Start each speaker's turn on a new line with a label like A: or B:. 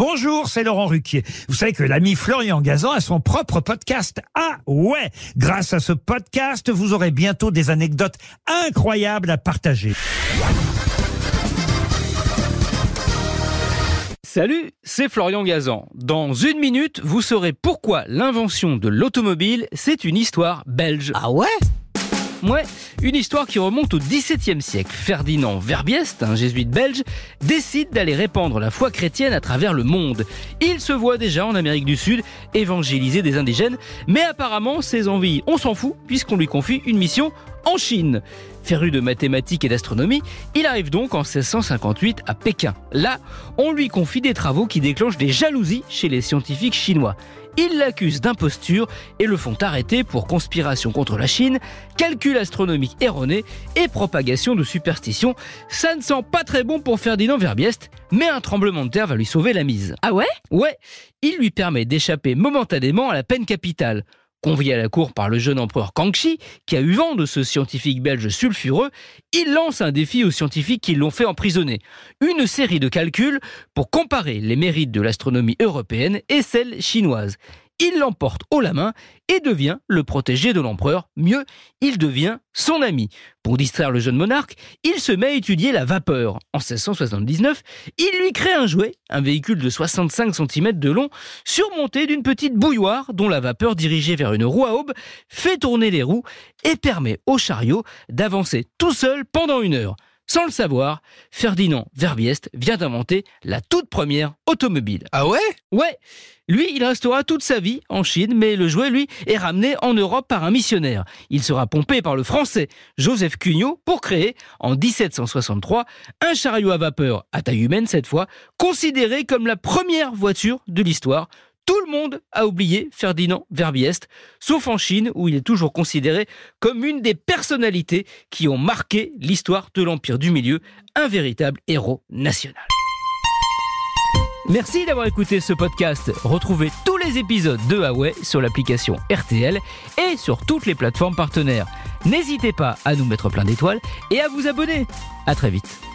A: Bonjour, c'est Laurent Ruquier. Vous savez que l'ami Florian Gazan a son propre podcast. Ah ouais Grâce à ce podcast, vous aurez bientôt des anecdotes incroyables à partager.
B: Salut, c'est Florian Gazan. Dans une minute, vous saurez pourquoi l'invention de l'automobile, c'est une histoire belge.
C: Ah ouais?
B: Ouais, une histoire qui remonte au XVIIe siècle. Ferdinand Verbiest, un jésuite belge, décide d'aller répandre la foi chrétienne à travers le monde. Il se voit déjà en Amérique du Sud évangéliser des indigènes, mais apparemment ses envies, on s'en fout puisqu'on lui confie une mission en Chine. Féru de mathématiques et d'astronomie, il arrive donc en 1658 à Pékin. Là, on lui confie des travaux qui déclenchent des jalousies chez les scientifiques chinois. Ils l'accusent d'imposture et le font arrêter pour conspiration contre la Chine, calcul astronomique erroné et propagation de superstitions. Ça ne sent pas très bon pour Ferdinand Verbiest, mais un tremblement de terre va lui sauver la mise.
C: Ah ouais?
B: Ouais, il lui permet d'échapper momentanément à la peine capitale. Convié à la cour par le jeune empereur Kangxi, qui a eu vent de ce scientifique belge sulfureux, il lance un défi aux scientifiques qui l'ont fait emprisonner. Une série de calculs pour comparer les mérites de l'astronomie européenne et celle chinoise il l'emporte haut la main et devient le protégé de l'empereur. Mieux, il devient son ami. Pour distraire le jeune monarque, il se met à étudier la vapeur. En 1679, il lui crée un jouet, un véhicule de 65 cm de long, surmonté d'une petite bouilloire dont la vapeur dirigée vers une roue à aube fait tourner les roues et permet au chariot d'avancer tout seul pendant une heure. Sans le savoir, Ferdinand Verbiest vient d'inventer la toute première automobile.
C: Ah ouais?
B: Ouais, lui, il restera toute sa vie en Chine, mais le jouet, lui, est ramené en Europe par un missionnaire. Il sera pompé par le français Joseph Cugnot pour créer, en 1763, un chariot à vapeur, à taille humaine cette fois, considéré comme la première voiture de l'histoire. Tout le monde a oublié Ferdinand Verbiest, sauf en Chine où il est toujours considéré comme une des personnalités qui ont marqué l'histoire de l'Empire du Milieu, un véritable héros national. Merci d'avoir écouté ce podcast. Retrouvez tous les épisodes de Huawei sur l'application RTL et sur toutes les plateformes partenaires. N'hésitez pas à nous mettre plein d'étoiles et à vous abonner. À très vite.